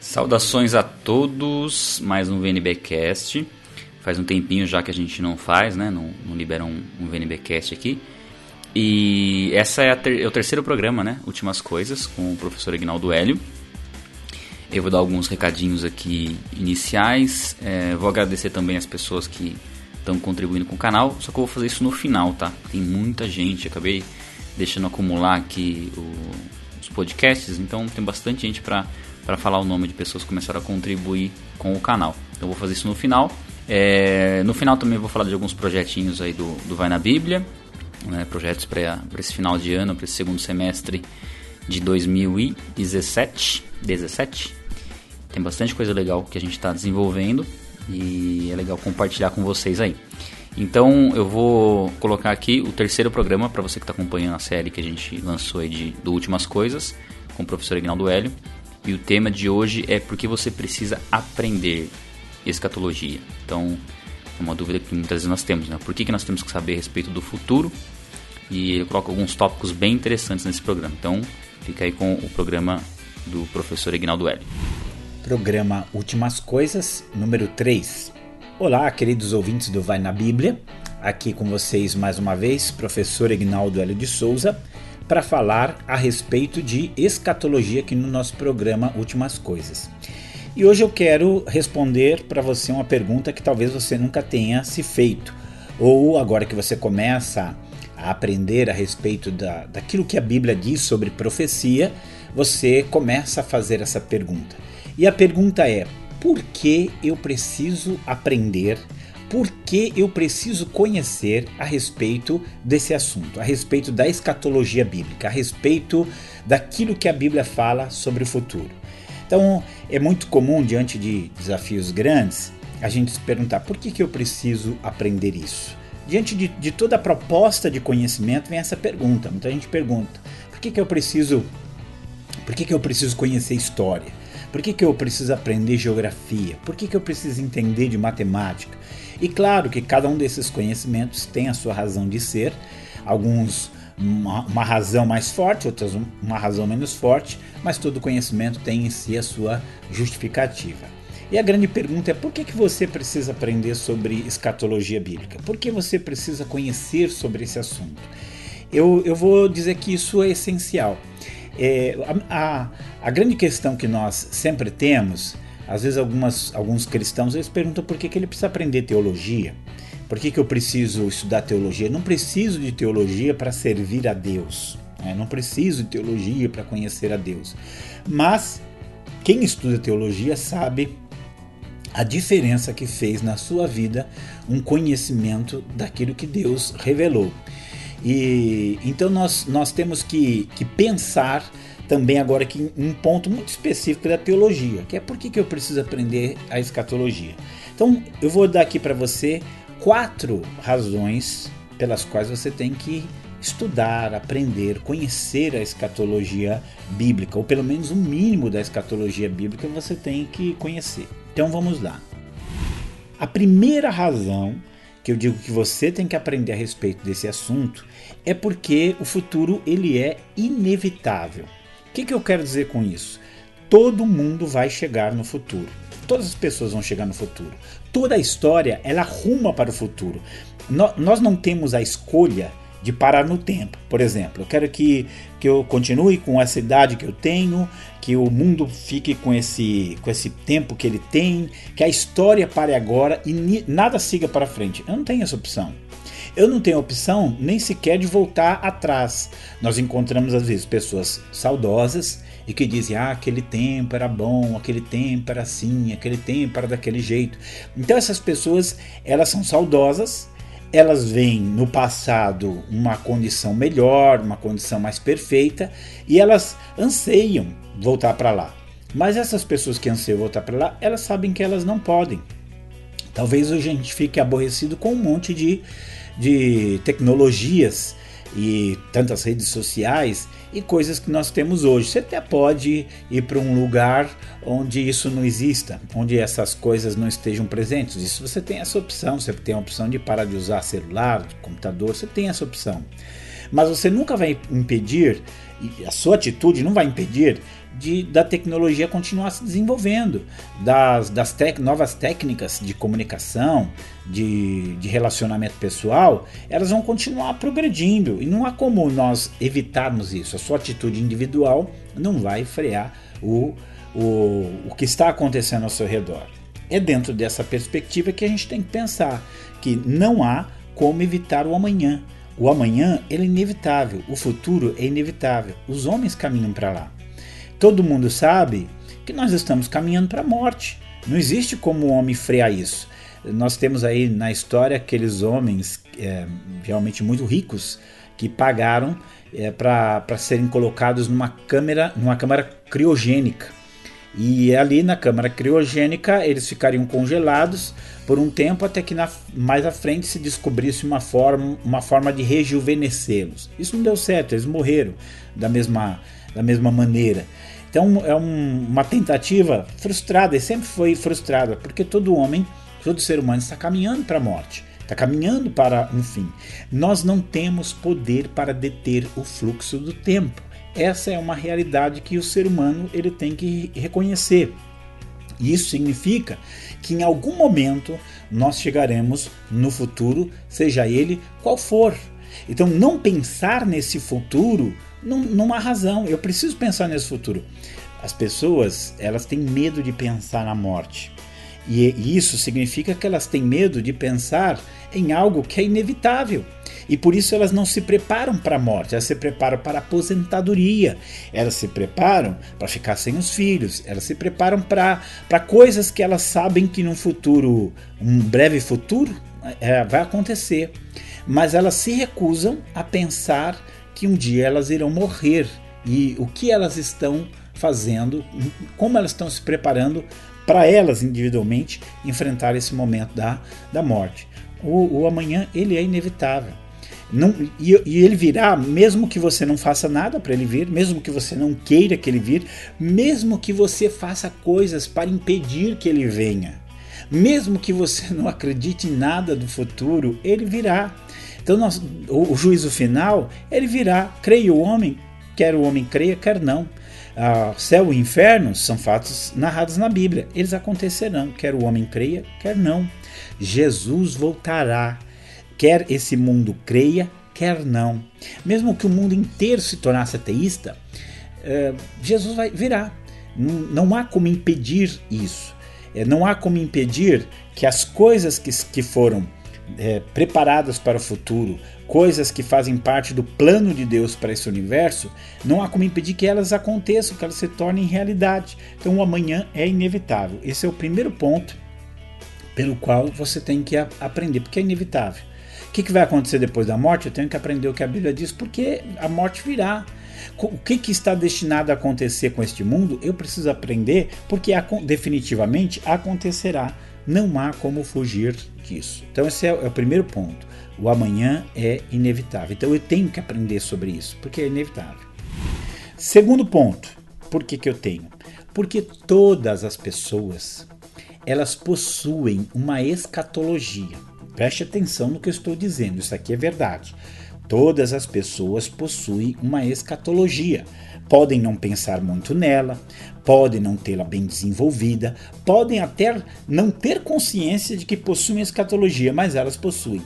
Saudações a todos, mais um VNBcast. Faz um tempinho já que a gente não faz, né? Não, não libera um, um VNBcast aqui. E essa é, ter, é, o terceiro programa, né? Últimas Coisas, com o professor Ignaldo Hélio. Eu vou dar alguns recadinhos aqui iniciais. É, vou agradecer também as pessoas que estão contribuindo com o canal. Só que eu vou fazer isso no final, tá? Tem muita gente. Acabei deixando acumular aqui o, os podcasts, então tem bastante gente para falar o nome de pessoas que começaram a contribuir com o canal. Então vou fazer isso no final. É, no final também vou falar de alguns projetinhos aí do, do Vai na Bíblia, né, projetos para esse final de ano, para esse segundo semestre de 2017. 17. Tem bastante coisa legal que a gente está desenvolvendo e é legal compartilhar com vocês aí. Então eu vou colocar aqui o terceiro programa para você que está acompanhando a série que a gente lançou aí de do Últimas Coisas com o professor Ignaldo Hélio. E o tema de hoje é porque você precisa aprender escatologia. Então é uma dúvida que muitas vezes nós temos, né? Por que, que nós temos que saber a respeito do futuro? E eu coloco alguns tópicos bem interessantes nesse programa. Então fica aí com o programa do professor Ignaldo Hélio. Programa Últimas Coisas, número 3. Olá, queridos ouvintes do Vai na Bíblia. Aqui com vocês mais uma vez, professor Ignaldo Hélio de Souza, para falar a respeito de escatologia aqui no nosso programa Últimas Coisas. E hoje eu quero responder para você uma pergunta que talvez você nunca tenha se feito, ou agora que você começa a aprender a respeito da, daquilo que a Bíblia diz sobre profecia, você começa a fazer essa pergunta. E a pergunta é: por que eu preciso aprender? Por que eu preciso conhecer a respeito desse assunto, a respeito da escatologia bíblica, a respeito daquilo que a Bíblia fala sobre o futuro? Então, é muito comum, diante de desafios grandes, a gente se perguntar: por que, que eu preciso aprender isso? Diante de, de toda a proposta de conhecimento, vem essa pergunta. Muita gente pergunta: por que, que eu preciso por que, que eu preciso conhecer história? Por que, que eu preciso aprender geografia? Por que, que eu preciso entender de matemática? E claro que cada um desses conhecimentos tem a sua razão de ser, alguns uma, uma, razão mais forte, outras uma razão menos forte, mas todo conhecimento tem em si a sua justificativa. E a grande pergunta é por que, que você precisa aprender sobre escatologia bíblica? Por que você precisa conhecer sobre esse assunto? Eu, eu vou dizer que isso é essencial. É, a, a, a, grande questão que nós sempre temos, às vezes algumas, alguns cristãos eles perguntam por que, que ele precisa aprender teologia. Por que, que eu preciso estudar teologia? não preciso de teologia para servir a Deus. Né? Não preciso de teologia para conhecer a Deus. Mas quem estuda teologia sabe a diferença que fez na sua vida um conhecimento daquilo que Deus revelou. E então nós, nós temos que, que pensar também agora aqui um ponto muito específico da teologia, que é por que, que eu preciso aprender a escatologia. Então eu vou dar aqui para você quatro razões pelas quais você tem que estudar, aprender, conhecer a escatologia bíblica, ou pelo menos o um mínimo da escatologia bíblica você tem que conhecer. Então vamos lá. A primeira razão que eu digo que você tem que aprender a respeito desse assunto é porque o futuro ele é inevitável. O que, que eu quero dizer com isso? Todo mundo vai chegar no futuro. Todas as pessoas vão chegar no futuro. Toda a história ela ruma para o futuro. nós não temos a escolha de parar no tempo. Por exemplo, eu quero que, que eu continue com essa idade que eu tenho, que o mundo fique com esse, com esse tempo que ele tem, que a história pare agora e nada siga para frente. Eu não tenho essa opção. Eu não tenho opção nem sequer de voltar atrás. Nós encontramos às vezes pessoas saudosas e que dizem: ah, aquele tempo era bom, aquele tempo era assim, aquele tempo era daquele jeito. Então essas pessoas elas são saudosas, elas veem no passado uma condição melhor, uma condição mais perfeita e elas anseiam voltar para lá. Mas essas pessoas que anseiam voltar para lá, elas sabem que elas não podem. Talvez hoje a gente fique aborrecido com um monte de, de tecnologias e tantas redes sociais e coisas que nós temos hoje. Você até pode ir para um lugar onde isso não exista, onde essas coisas não estejam presentes. Isso você tem essa opção, você tem a opção de parar de usar celular, computador, você tem essa opção. Mas você nunca vai impedir, a sua atitude não vai impedir de, da tecnologia continuar se desenvolvendo, das, das tec, novas técnicas de comunicação, de, de relacionamento pessoal, elas vão continuar progredindo e não há como nós evitarmos isso. A sua atitude individual não vai frear o, o, o que está acontecendo ao seu redor. É dentro dessa perspectiva que a gente tem que pensar que não há como evitar o amanhã. O amanhã é inevitável, o futuro é inevitável. Os homens caminham para lá. Todo mundo sabe que nós estamos caminhando para a morte. Não existe como o homem frear isso. Nós temos aí na história aqueles homens é, realmente muito ricos que pagaram é, para serem colocados numa câmara, numa câmara criogênica. E ali na câmara criogênica eles ficariam congelados por um tempo até que na, mais à frente se descobrisse uma forma, uma forma de rejuvenescê-los. Isso não deu certo, eles morreram da mesma, da mesma maneira. Então é um, uma tentativa frustrada e sempre foi frustrada, porque todo homem, todo ser humano está caminhando para a morte, está caminhando para um fim. Nós não temos poder para deter o fluxo do tempo. Essa é uma realidade que o ser humano ele tem que reconhecer. Isso significa que em algum momento nós chegaremos no futuro, seja ele qual for. Então, não pensar nesse futuro há razão. Eu preciso pensar nesse futuro. As pessoas elas têm medo de pensar na morte. E isso significa que elas têm medo de pensar em algo que é inevitável. E por isso elas não se preparam para a morte, elas se preparam para a aposentadoria, elas se preparam para ficar sem os filhos, elas se preparam para coisas que elas sabem que num futuro, um breve futuro, é, vai acontecer. Mas elas se recusam a pensar que um dia elas irão morrer e o que elas estão fazendo, como elas estão se preparando para elas individualmente enfrentar esse momento da, da morte. O, o amanhã ele é inevitável. Não, e, e, ele virá, mesmo que você não faça nada para ele vir, mesmo que você não queira que ele vir, mesmo que você faça coisas para impedir que ele venha, mesmo que você não acredite em nada do futuro, ele virá. Então nós, o, o, juízo final, ele virá, creia o homem, quer o homem creia, quer não. Ah, céu e inferno são fatos narrados na Bíblia, eles acontecerão, quer o homem creia, quer não. Jesus voltará, quer esse mundo creia, quer não. Mesmo que o mundo inteiro se tornasse ateísta, eh, Jesus vai virá. Não, há como impedir isso. Eh, não há como impedir que as coisas que, que foram é, preparadas para o futuro, coisas que fazem parte do plano de Deus para esse universo, não há como impedir que elas aconteçam, que elas se tornem realidade. Então o amanhã é inevitável. Esse é o primeiro ponto pelo qual você tem que aprender, porque é inevitável. O que, que vai acontecer depois da morte? Eu tenho que aprender o que a Bíblia diz, porque a morte virá. O que, que está destinado a acontecer com este mundo? Eu preciso aprender, porque definitivamente acontecerá. Não há como fugir disso. Então, esse é, é o primeiro ponto. O amanhã é inevitável. Então, eu tenho que aprender sobre isso, porque é inevitável. Segundo ponto, por que, que eu tenho? Porque todas as pessoas elas possuem uma escatologia. Preste atenção no que eu estou dizendo, isso aqui é verdade. Todas as pessoas possuem uma escatologia. Podem não pensar muito nela, podem não tê-la bem desenvolvida, podem até não ter consciência de que possuem escatologia, mas elas possuem.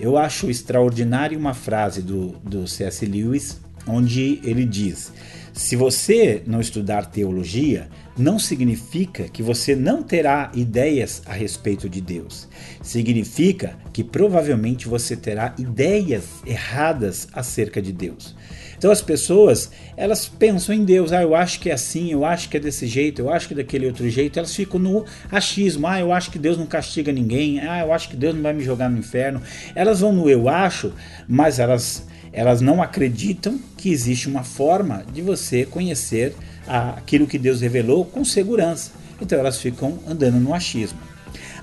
Eu acho extraordinária uma frase do, do C.S. Lewis, onde ele diz: se você não estudar teologia, não significa que você não terá ideias a respeito de Deus. Significa que provavelmente você terá ideias erradas acerca de Deus. Então as pessoas, elas pensam em Deus, ah, eu acho que é assim, eu acho que é desse jeito, eu acho que é daquele outro jeito, elas ficam no achismo, ah, eu acho que Deus não castiga ninguém, ah, eu acho que Deus não vai me jogar no inferno. Elas vão no eu acho, mas elas elas não acreditam que existe uma forma de você conhecer aquilo que Deus revelou com segurança. Então elas ficam andando no achismo.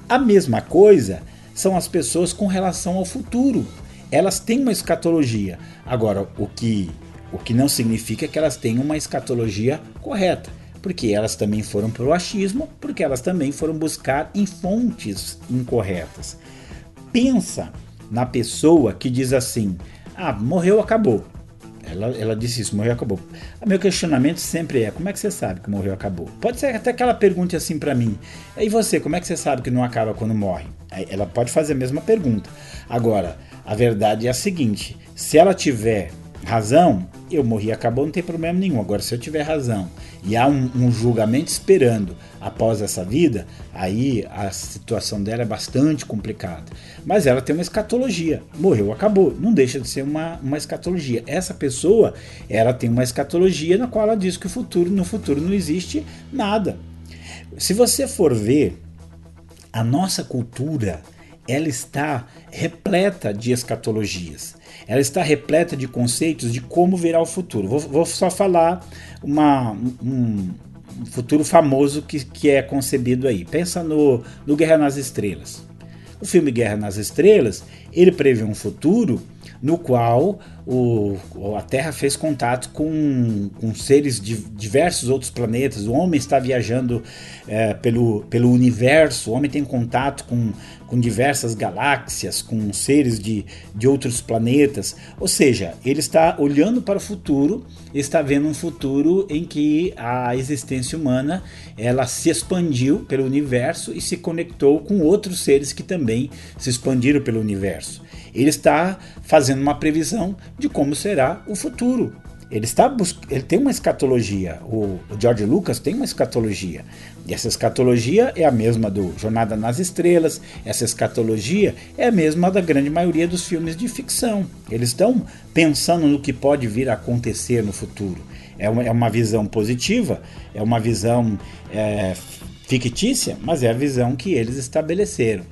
A mesma coisa são as pessoas com relação ao futuro. Elas têm uma escatologia. Agora, o que o que não significa que elas tenham uma escatologia correta, porque elas também foram para o achismo, porque elas também foram buscar em fontes incorretas. Pensa na pessoa que diz assim: "Ah, morreu, acabou". Ela, ela disse isso, morreu acabou. O meu questionamento sempre é: como é que você sabe que morreu acabou? Pode ser até que ela pergunte assim para mim: e você, como é que você sabe que não acaba quando morre? Ela pode fazer a mesma pergunta. Agora, a verdade é a seguinte: se ela tiver razão, eu morri acabou, não tem problema nenhum. Agora, se eu tiver razão e há um, um, julgamento esperando após essa vida, aí a situação dela é bastante complicada. Mas ela tem uma escatologia. Morreu, acabou. Não deixa de ser uma, uma escatologia. Essa pessoa, ela tem uma escatologia na qual ela diz que o futuro, no futuro não existe nada. Se você for ver a nossa cultura, ela está repleta de escatologias. Ela está repleta de conceitos de como verá o futuro. Vou, vou só falar uma, um, um, futuro famoso que, que é concebido aí. Pensa no, no Guerra nas Estrelas. O filme Guerra nas Estrelas, ele prevê um futuro no qual o, a Terra fez contato com, com seres de diversos outros planetas. O homem está viajando é, pelo, pelo universo, o homem tem contato com, com diversas galáxias, com seres de, de outros planetas. Ou seja, ele está olhando para o futuro, está vendo um futuro em que a existência humana ela se expandiu pelo universo e se conectou com outros seres que também se expandiram pelo universo. Ele está fazendo uma previsão de como será o futuro. Ele, está ele tem uma escatologia. O, George Lucas tem uma escatologia. E essa escatologia é a mesma do Jornada nas Estrelas, essa escatologia é a mesma da grande maioria dos filmes de ficção. Eles estão pensando no que pode vir a acontecer no futuro. É uma, é uma visão positiva, é uma visão é, fictícia, mas é a visão que eles estabeleceram.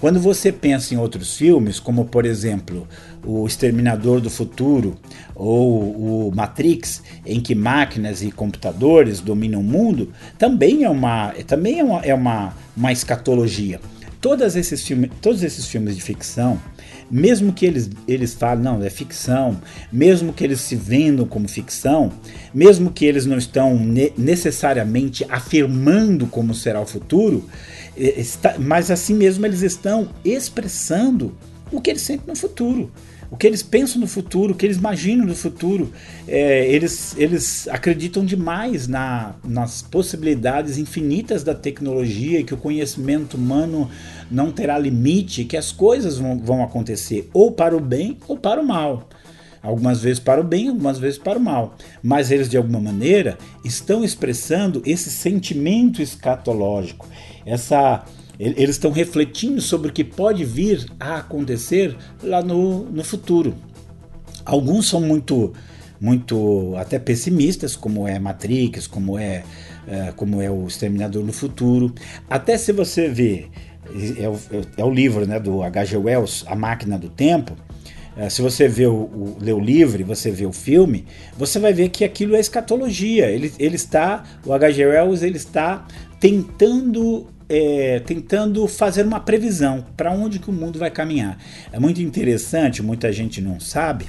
Quando você pensa em outros filmes, como por exemplo O Exterminador do Futuro ou o Matrix, em que máquinas e computadores dominam o mundo, também é uma, também é uma, é uma, uma escatologia. Todos esses, filmes, todos esses filmes de ficção, mesmo que eles, eles falem, não, é ficção, mesmo que eles se vendam como ficção, mesmo que eles não estão ne necessariamente afirmando como será o futuro, Está, mas assim mesmo eles estão expressando o que eles sentem no futuro, o que eles pensam no futuro, o que eles imaginam no futuro. É, eles, eles acreditam demais na, nas possibilidades infinitas da tecnologia, que o conhecimento humano não terá limite, que as coisas vão, vão acontecer ou para o bem ou para o mal algumas vezes para o bem, algumas vezes para o mal. Mas eles, de alguma maneira, estão expressando esse sentimento escatológico, essa eles estão refletindo sobre o que pode vir a acontecer lá no, no futuro. Alguns são muito, muito até pessimistas, como é Matrix, como é, é como é o Exterminador no Futuro. Até se você vê, é o, é o livro né, do H.G. Wells, A Máquina do Tempo, é, se você vê o, o, lê o livro e você vê o filme, você vai ver que aquilo é escatologia. Ele, ele está, o H.G. Wells, ele está tentando é, tentando fazer uma previsão para onde que o mundo vai caminhar. É muito interessante, muita gente não sabe,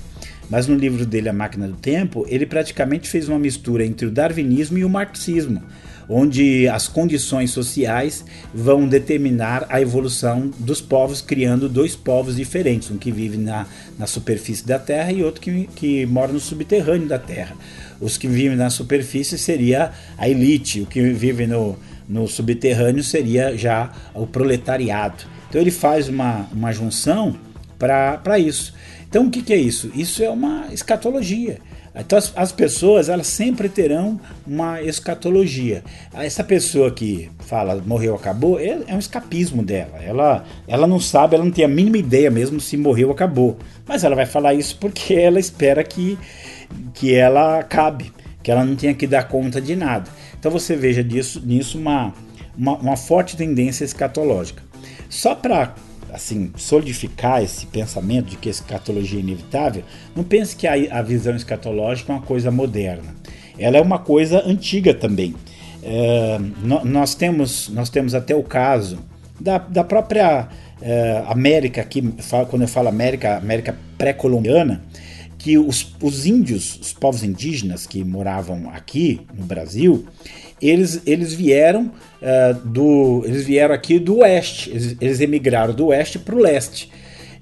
mas no livro dele A Máquina do Tempo, ele praticamente fez uma mistura entre o darwinismo e o marxismo, onde as condições sociais vão determinar a evolução dos povos, criando dois povos diferentes, um que vive na, na superfície da Terra e outro que, que mora no subterrâneo da Terra. Os que vivem na superfície seria a elite, o que vive no, no subterrâneo seria já o proletariado. Então ele faz uma, uma junção para isso. Então o que, que, é isso? Isso é uma escatologia. Então as, as, pessoas elas sempre terão uma escatologia. Essa pessoa que fala morreu, acabou, é, é um escapismo dela. Ela, ela não sabe, ela não tem a mínima ideia mesmo se morreu, acabou. Mas ela vai falar isso porque ela espera que, que ela acabe, que ela não tenha que dar conta de nada. Então você veja disso, nisso uma, uma, uma forte tendência escatológica. Só para assim solidificar esse pensamento de que a escatologia é inevitável, não pense que a, a visão escatológica é uma coisa moderna. Ela é uma coisa antiga também. É, nós, temos, nós temos até o caso da, da própria é, América, aqui, quando eu falo América, América pré-colombiana, que os, os índios, os povos indígenas que moravam aqui no Brasil, eles, eles vieram uh, do eles vieram aqui do oeste, eles, eles emigraram do oeste para o leste.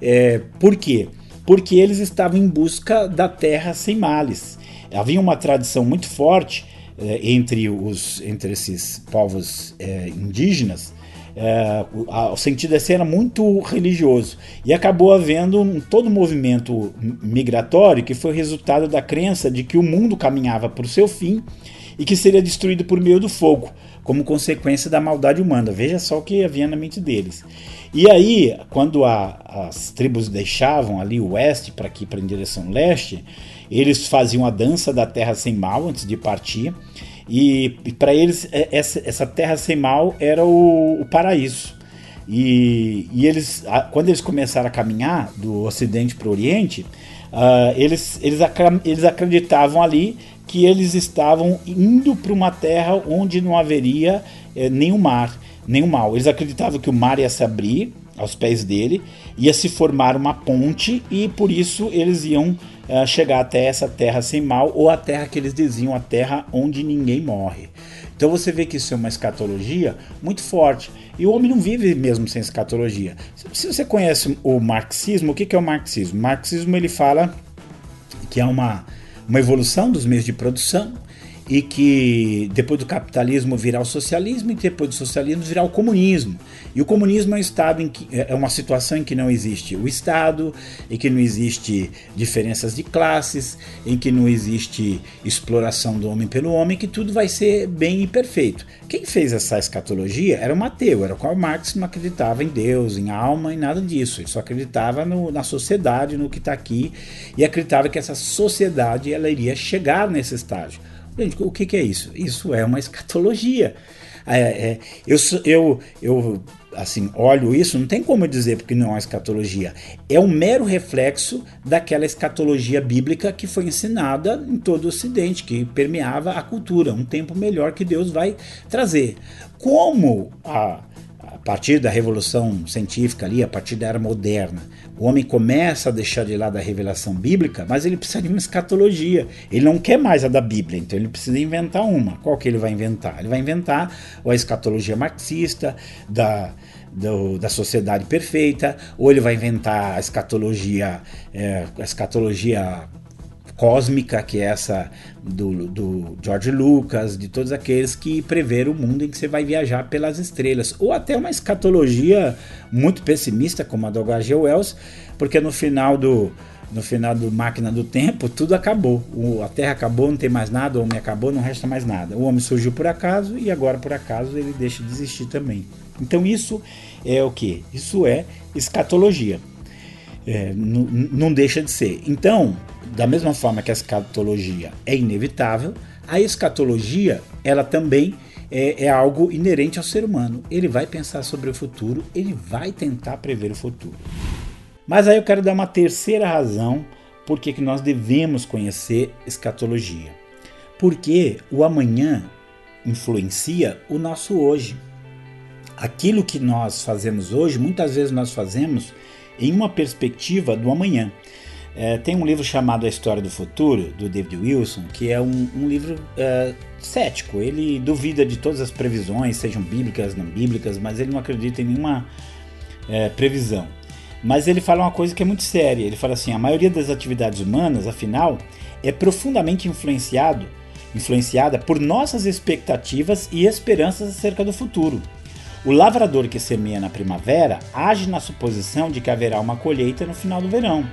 É, por quê? porque eles estavam em busca da terra sem males. Havia uma tradição muito forte eh, entre, os, entre esses povos eh, indígenas. Eh, o, sentido desse era muito religioso e acabou havendo um, todo movimento migratório que foi resultado da crença de que o mundo caminhava para o seu fim e que seria destruído por meio do fogo, como consequência da maldade humana. Veja só o que havia na mente deles. E aí, quando a, as tribos deixavam ali o oeste para aqui para em direção leste, eles faziam a dança da terra sem mal antes de partir. E, para eles, é, essa, essa, terra sem mal era o, o paraíso. E, e, eles, quando eles começaram a caminhar do Ocidente para o Oriente, uh, eles, eles, eles acreditavam ali que eles estavam indo para uma terra onde não haveria eh, nenhum mar nenhum mal. Eles acreditavam que o mar ia se abrir aos pés dele, ia se formar uma ponte e por isso eles iam uh, chegar até essa terra sem mal, ou a terra que eles diziam a terra onde ninguém morre. Então você vê que isso é uma escatologia muito forte. E o homem não vive mesmo sem escatologia. Se você conhece o marxismo, o que é o marxismo? O marxismo ele fala que é uma, uma evolução dos meios de produção, e que depois do capitalismo virá o socialismo e depois do socialismo virá o comunismo. E o comunismo é um estado em que é uma situação em que não existe o Estado, em que não existe diferenças de classes, em que não existe exploração do homem pelo homem, que tudo vai ser bem e perfeito. Quem fez essa escatologia era o Mateu, era o Karl Marx, não acreditava em Deus, em alma, em nada disso. Ele só acreditava no, na sociedade, no que está aqui, e acreditava que essa sociedade ela iria chegar nesse estágio. Gente, o que, que, é isso? Isso é uma escatologia. É, é, eu, eu, eu assim, olho isso, não tem como eu dizer porque não é uma escatologia. É um mero reflexo daquela escatologia bíblica que foi ensinada em todo o Ocidente, que permeava a cultura, um tempo melhor que Deus vai trazer. Como a, partir da revolução científica ali, a partir da era moderna, o homem começa a deixar de lado a revelação bíblica, mas ele precisa de uma escatologia. Ele não quer mais a da Bíblia, então ele precisa inventar uma. Qual que ele vai inventar? Ele vai inventar a escatologia marxista da, do, da sociedade perfeita, ou ele vai inventar a escatologia, é, a escatologia cósmica, que é essa do, do George Lucas, de todos aqueles que preveram o mundo em que você vai viajar pelas estrelas, ou até uma escatologia muito pessimista, como a do H.G. Wells, porque no final do no final do Máquina do Tempo, tudo acabou. O, a Terra acabou, não tem mais nada, o homem acabou, não resta mais nada. O homem surgiu por acaso e agora por acaso ele deixa de existir também. Então isso é o que? Isso é escatologia. É, não deixa de ser. Então, da mesma forma que a escatologia é inevitável, a escatologia ela também é, é, algo inerente ao ser humano. Ele vai pensar sobre o futuro, ele vai tentar prever o futuro. Mas aí eu quero dar uma terceira razão por que nós devemos conhecer escatologia. Porque o amanhã influencia o nosso hoje. Aquilo que nós fazemos hoje, muitas vezes nós fazemos em uma perspectiva do amanhã. É, tem um livro chamado A História do Futuro, do David Wilson, que é um, um livro é, cético. Ele duvida de todas as previsões, sejam bíblicas, não bíblicas, mas ele não acredita em nenhuma é, previsão. Mas ele fala uma coisa que é muito séria. Ele fala assim: a maioria das atividades humanas, afinal, é profundamente influenciado, influenciada por nossas expectativas e esperanças acerca do futuro. O lavrador que semeia na primavera age na suposição de que haverá uma colheita no final do verão.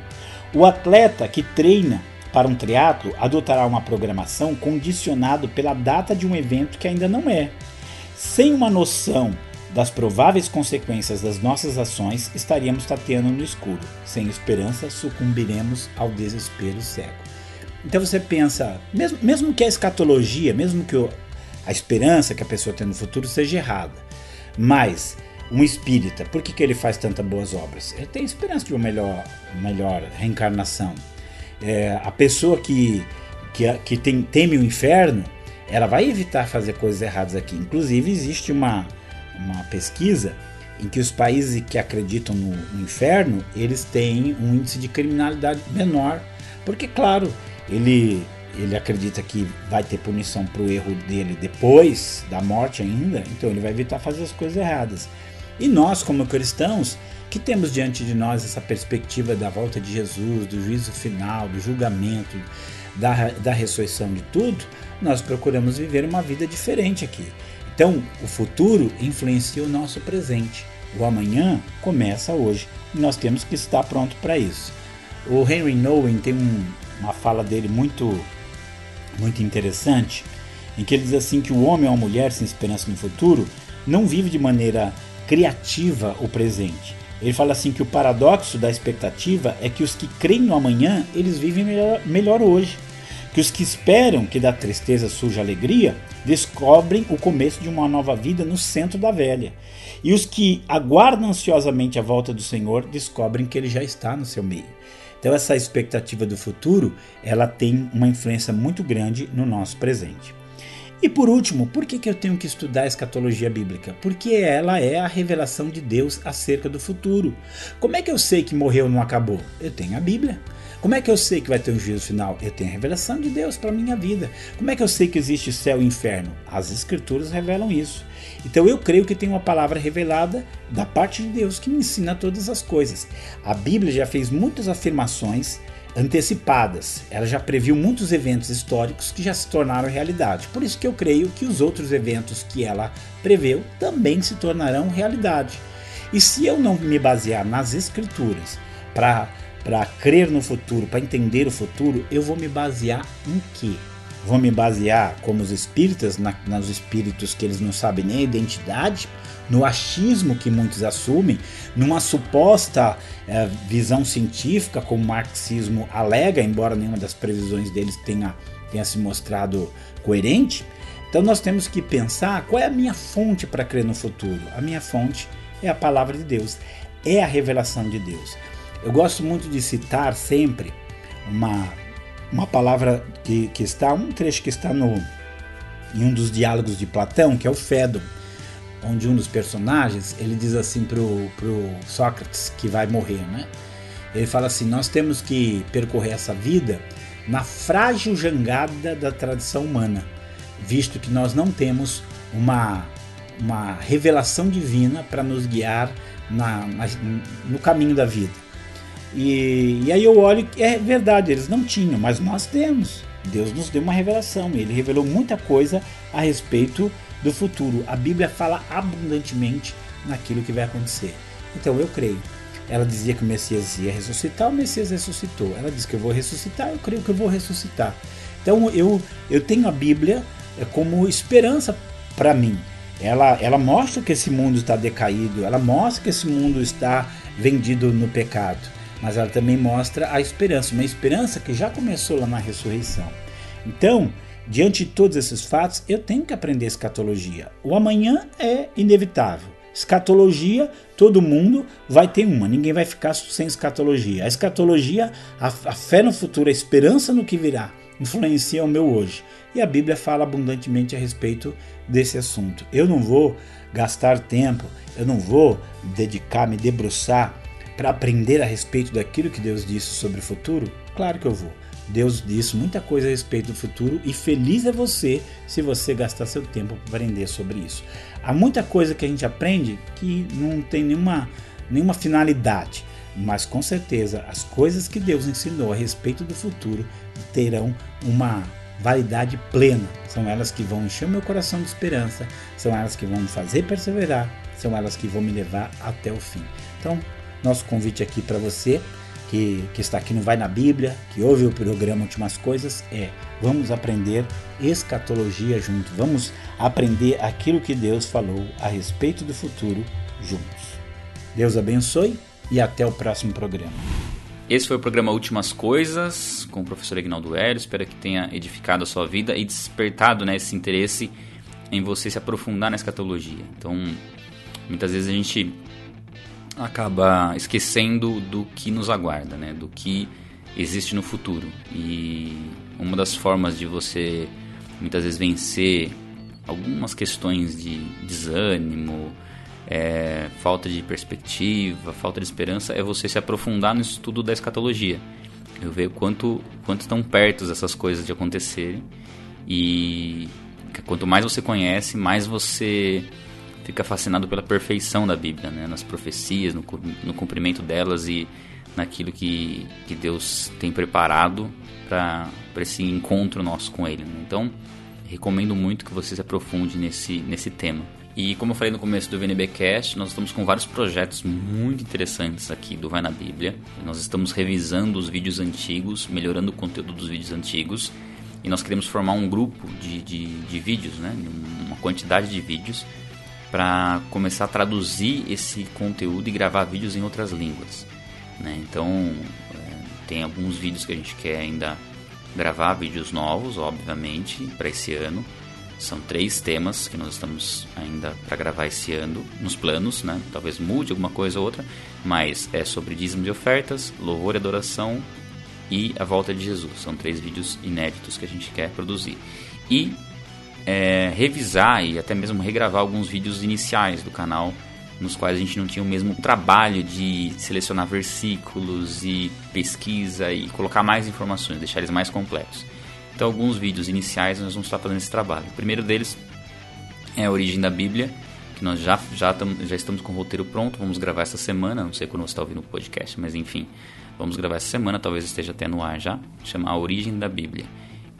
O atleta que treina para um triatlo adotará uma programação condicionado pela data de um evento que ainda não é. Sem uma noção das prováveis consequências das nossas ações, estaríamos tateando no escuro. Sem esperança, sucumbiremos ao desespero cego. Então você pensa, mesmo, mesmo que a escatologia, mesmo que a esperança que a pessoa tem no futuro seja errada, mas um espírita, por que, que ele faz tantas boas obras? Ele tem esperança de uma melhor, melhor reencarnação. É, a pessoa que, que, que tem, teme o inferno, ela vai evitar fazer coisas erradas aqui. Inclusive, existe uma, uma pesquisa em que os países que acreditam no, no inferno, eles têm um índice de criminalidade menor. Porque, claro, ele ele acredita que vai ter punição para o erro dele depois da morte ainda, então ele vai evitar fazer as coisas erradas. E nós, como cristãos, que temos diante de nós essa perspectiva da volta de Jesus, do juízo final, do julgamento, da, da ressurreição de tudo, nós procuramos viver uma vida diferente aqui. Então, o futuro influencia o nosso presente. O amanhã começa hoje e nós temos que estar pronto para isso. O Henry Nowen tem um, uma fala dele muito, muito interessante, em que ele diz assim que o homem ou a mulher sem esperança no futuro não vive de maneira criativa o presente. Ele fala assim que o paradoxo da expectativa é que os que creem no amanhã, eles vivem melhor, melhor hoje. Que os que esperam que da tristeza surja alegria, descobrem o começo de uma nova vida no centro da velha. E os que aguardam ansiosamente a volta do Senhor, descobrem que ele já está no seu meio. Então essa expectativa do futuro, ela tem uma influência muito grande no nosso presente. E por último, por que, que eu tenho que estudar a escatologia bíblica? Porque ela é a revelação de Deus acerca do futuro. Como é que eu sei que morreu não acabou? Eu tenho a Bíblia. Como é que eu sei que vai ter um juízo final? Eu tenho a revelação de Deus para minha vida. Como é que eu sei que existe céu e inferno? As escrituras revelam isso. Então eu creio que tem uma palavra revelada da parte de Deus que me ensina todas as coisas. A Bíblia já fez muitas afirmações antecipadas. Ela já previu muitos eventos históricos que já se tornaram realidade. Por isso que eu creio que os outros eventos que ela preveu também se tornarão realidade. E se eu não me basear nas escrituras para para crer no futuro, para entender o futuro, eu vou me basear em quê? Vou me basear, como os espíritas, na, nos espíritos que eles não sabem nem a identidade, no achismo que muitos assumem, numa suposta é, visão científica, como o marxismo alega, embora nenhuma das previsões deles tenha, tenha se mostrado coerente. Então nós temos que pensar qual é a minha fonte para crer no futuro. A minha fonte é a palavra de Deus, é a revelação de Deus. Eu gosto muito de citar sempre uma, uma palavra que, que está, um trecho que está no, em um dos diálogos de Platão, que é o Fédon onde um dos personagens ele diz assim pro, pro Sócrates que vai morrer, né? Ele fala assim: nós temos que percorrer essa vida na frágil jangada da tradição humana, visto que nós não temos uma, uma revelação divina para nos guiar na, na, no caminho da vida. E, e aí eu olho é verdade, eles não tinham, mas nós temos. Deus nos deu uma revelação, ele revelou muita coisa a respeito do futuro. A Bíblia fala abundantemente naquilo que vai acontecer. Então eu creio. Ela dizia que o Messias ia ressuscitar, o Messias ressuscitou. Ela diz que eu vou ressuscitar, eu creio que eu vou ressuscitar. Então eu, eu tenho a Bíblia é, como esperança para mim. Ela, ela mostra que esse mundo está decaído, ela mostra que esse mundo está vendido no pecado, mas ela também mostra a esperança, uma esperança que já começou lá na ressurreição. Então, Diante de todos esses fatos, eu tenho que aprender escatologia. O amanhã é inevitável. Escatologia, todo mundo vai ter uma, ninguém vai ficar sem escatologia. A escatologia, a, a fé no futuro, a esperança no que virá, influencia o meu hoje. E a Bíblia fala abundantemente a respeito desse assunto. Eu não vou gastar tempo, eu não vou dedicar, me debruçar para aprender a respeito daquilo que Deus disse sobre o futuro? Claro que eu vou. Deus disse muita coisa a respeito do futuro e feliz é você se você gastar seu tempo para aprender sobre isso. Há muita coisa que a gente aprende que não tem nenhuma, nenhuma finalidade, mas com certeza as coisas que Deus ensinou a respeito do futuro terão uma validade plena. São elas que vão encher meu coração de esperança, são elas que vão me fazer perseverar, são elas que vão me levar até o fim. Então, nosso convite aqui para você que, que está aqui no Vai na Bíblia, que ouve o programa Últimas Coisas, é vamos aprender escatologia junto, vamos aprender aquilo que Deus falou a respeito do futuro juntos. Deus abençoe e até o próximo programa. Esse foi o programa Últimas Coisas com o professor Ignaldo Hélio. Espero que tenha edificado a sua vida e despertado né, esse interesse em você se aprofundar na escatologia. Então, muitas vezes a gente acaba esquecendo do que nos aguarda, né? Do que existe no futuro. E uma das formas de você muitas vezes vencer algumas questões de desânimo, é, falta de perspectiva, falta de esperança, é você se aprofundar no estudo da escatologia. Eu ver quanto, quanto estão perto essas coisas de acontecerem. E quanto mais você conhece, mais você fica fascinado pela perfeição da Bíblia, né? nas profecias, no, no cumprimento delas e naquilo que, que Deus tem preparado para esse encontro nosso com Ele. Né? Então, recomendo muito que você se aprofunde nesse, nesse tema. E como eu falei no começo do VNBcast, nós estamos com vários projetos muito interessantes aqui do Vai na Bíblia. Nós estamos revisando os vídeos antigos, melhorando o conteúdo dos vídeos antigos. E nós queremos formar um grupo de, de, de vídeos, né? uma quantidade de vídeos, para começar a traduzir esse conteúdo e gravar vídeos em outras línguas. Né? Então, é, tem alguns vídeos que a gente quer ainda gravar, vídeos novos, obviamente, para esse ano. São três temas que nós estamos ainda para gravar esse ano, nos planos, né? Talvez mude alguma coisa ou outra, mas é sobre dízimo de ofertas, louvor e adoração e a volta de Jesus. São três vídeos inéditos que a gente quer produzir. E é, revisar e até mesmo regravar alguns vídeos iniciais do canal nos quais a gente não tinha o mesmo trabalho de selecionar versículos e pesquisa e colocar mais informações, deixar eles mais completos. Então, alguns vídeos iniciais nós vamos estar fazendo esse trabalho. O primeiro deles é a origem da Bíblia, que nós já, já, tam, já estamos com o roteiro pronto, vamos gravar essa semana, não sei quando você está ouvindo o podcast, mas enfim, vamos gravar essa semana, talvez esteja até no ar já, chama A Origem da Bíblia,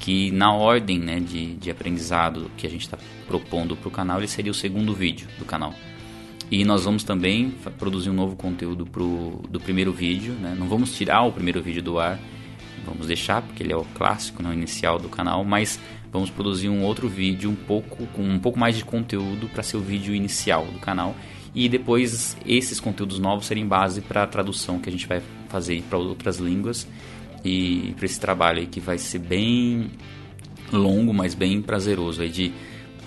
que na ordem né, de, de aprendizado que a gente está propondo para o canal, ele seria o segundo vídeo do canal. E nós vamos também produzir um novo conteúdo pro, do primeiro vídeo, né? não vamos tirar o primeiro vídeo do ar, vamos deixar porque ele é o clássico, não inicial do canal, mas vamos produzir um outro vídeo um pouco com um pouco mais de conteúdo para ser o vídeo inicial do canal e depois esses conteúdos novos serem base para a tradução que a gente vai fazer para outras línguas e para esse trabalho aí que vai ser bem longo, mas bem prazeroso aí de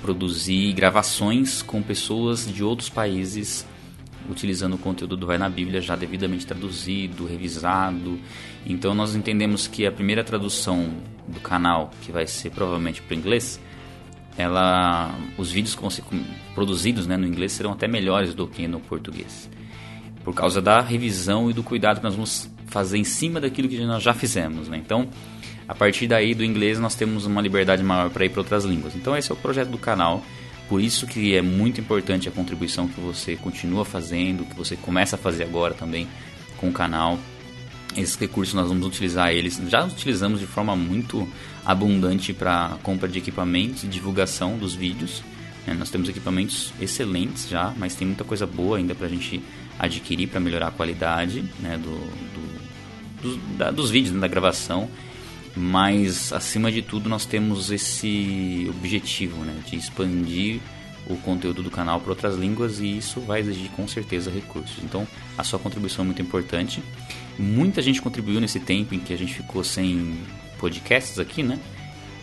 produzir gravações com pessoas de outros países utilizando o conteúdo do Vai na Bíblia já devidamente traduzido, revisado. Então nós entendemos que a primeira tradução do canal, que vai ser provavelmente para o inglês, ela, os vídeos produzidos né, no inglês serão até melhores do que no português. Por causa da revisão e do cuidado que nós vamos fazer em cima daquilo que nós já fizemos. Né? Então, a partir daí do inglês nós temos uma liberdade maior para ir para outras línguas. Então esse é o projeto do canal por isso que é muito importante a contribuição que você continua fazendo, que você começa a fazer agora também com o canal. Esses recursos nós vamos utilizar eles, já utilizamos de forma muito abundante para compra de equipamentos e divulgação dos vídeos. Né? Nós temos equipamentos excelentes já, mas tem muita coisa boa ainda para a gente adquirir para melhorar a qualidade né, do, do, do da, dos vídeos, né, da gravação mas acima de tudo nós temos esse objetivo né, de expandir o conteúdo do canal para outras línguas e isso vai exigir com certeza recursos. Então a sua contribuição é muito importante. Muita gente contribuiu nesse tempo em que a gente ficou sem podcasts aqui, né?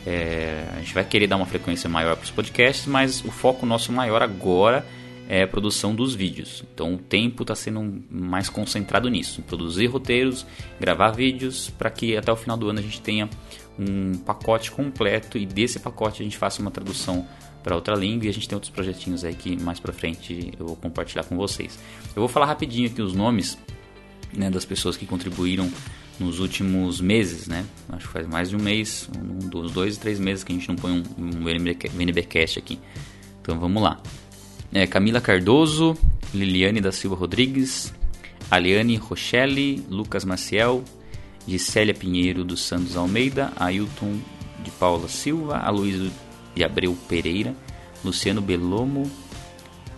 É, a gente vai querer dar uma frequência maior para os podcasts, mas o foco nosso maior agora é a produção dos vídeos. Então o tempo está sendo mais concentrado nisso, produzir roteiros, gravar vídeos, para que até o final do ano a gente tenha um pacote completo e desse pacote a gente faça uma tradução para outra língua e a gente tem outros projetinhos aí que mais para frente eu vou compartilhar com vocês. Eu vou falar rapidinho aqui os nomes né, das pessoas que contribuíram nos últimos meses, né? Acho que faz mais de um mês, um dos dois, três meses que a gente não põe um, um VNBcast aqui. Então vamos lá é, Camila Cardoso, Liliane da Silva Rodrigues, Aliane Rochelle, Lucas Maciel, Gisélia Pinheiro dos Santos Almeida, Ailton de Paula Silva, Aloysio de Abreu Pereira, Luciano Belomo,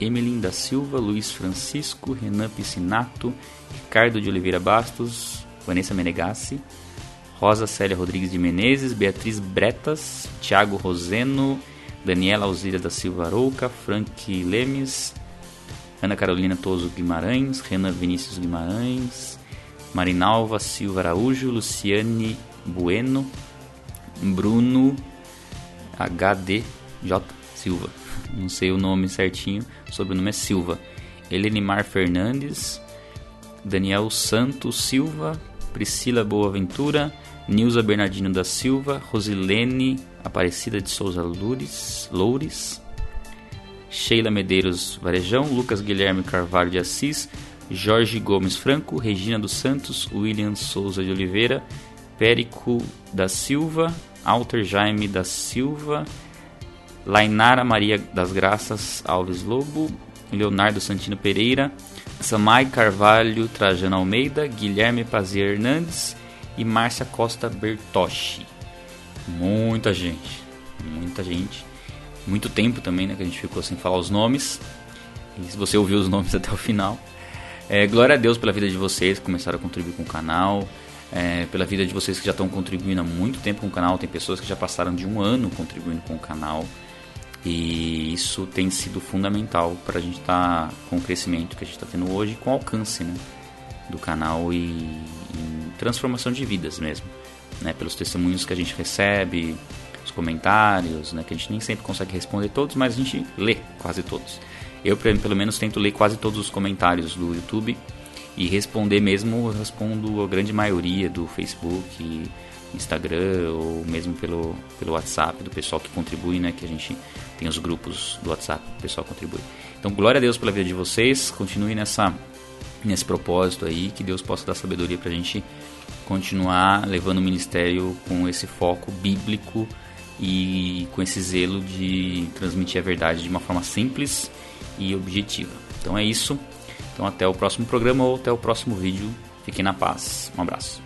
Emelin da Silva, Luiz Francisco, Renan Piscinato, Ricardo de Oliveira Bastos, Vanessa Menegassi, Rosa Célia Rodrigues de Menezes, Beatriz Bretas, Thiago Roseno, Daniela Alzira da Silva Arouca, Frank Lemes, Ana Carolina Toso Guimarães, Renan Vinícius Guimarães, Marinalva Silva Araújo, Luciane Bueno, Bruno HDJ Silva, não sei o nome certinho, sobrenome é Silva, Elenimar Fernandes, Daniel Santos Silva, Priscila Boaventura, Nilza Bernardino da Silva, Rosilene Aparecida de Souza Loures, Loures, Sheila Medeiros Varejão, Lucas Guilherme Carvalho de Assis, Jorge Gomes Franco, Regina dos Santos, William Souza de Lainara Maria das Graças Alves Lobo, Leonardo Santino Pereira, Samai Carvalho Trajano Almeida, Guilherme Pazier Hernandes e Márcia Costa Bertocci. Muita gente, muita gente. Muito tempo também, né, que a gente ficou sem falar os nomes. E se você ouviu os nomes até o final. É, glória a Deus pela vida de vocês que começaram a contribuir com o canal. É, pela vida de vocês que já estão contribuindo há muito tempo com o canal. Tem pessoas que já passaram de um ano contribuindo com o canal. E isso tem sido fundamental para a gente estar tá com o crescimento que a gente está tendo hoje, com o alcance né, do canal e, e transformação de vidas mesmo. Né, pelos testemunhos que a gente recebe, os comentários, né, que a gente nem sempre consegue responder todos, mas a gente lê quase todos. Eu, pelo menos, tento ler quase todos os comentários do YouTube e responder mesmo, eu respondo a grande maioria do Facebook, Instagram ou mesmo pelo, pelo WhatsApp do pessoal que contribui, né? Que a gente tem os grupos do WhatsApp, o pessoal contribui. Então, glória a Deus pela vida de vocês, continue nessa, nesse propósito aí, que Deus possa dar sabedoria para a gente continuar levando o ministério com esse foco bíblico e com esse zelo de transmitir a verdade de uma forma simples e objetiva. Então é isso. Então até o próximo programa ou até o próximo vídeo. Fiquem na paz. Um abraço.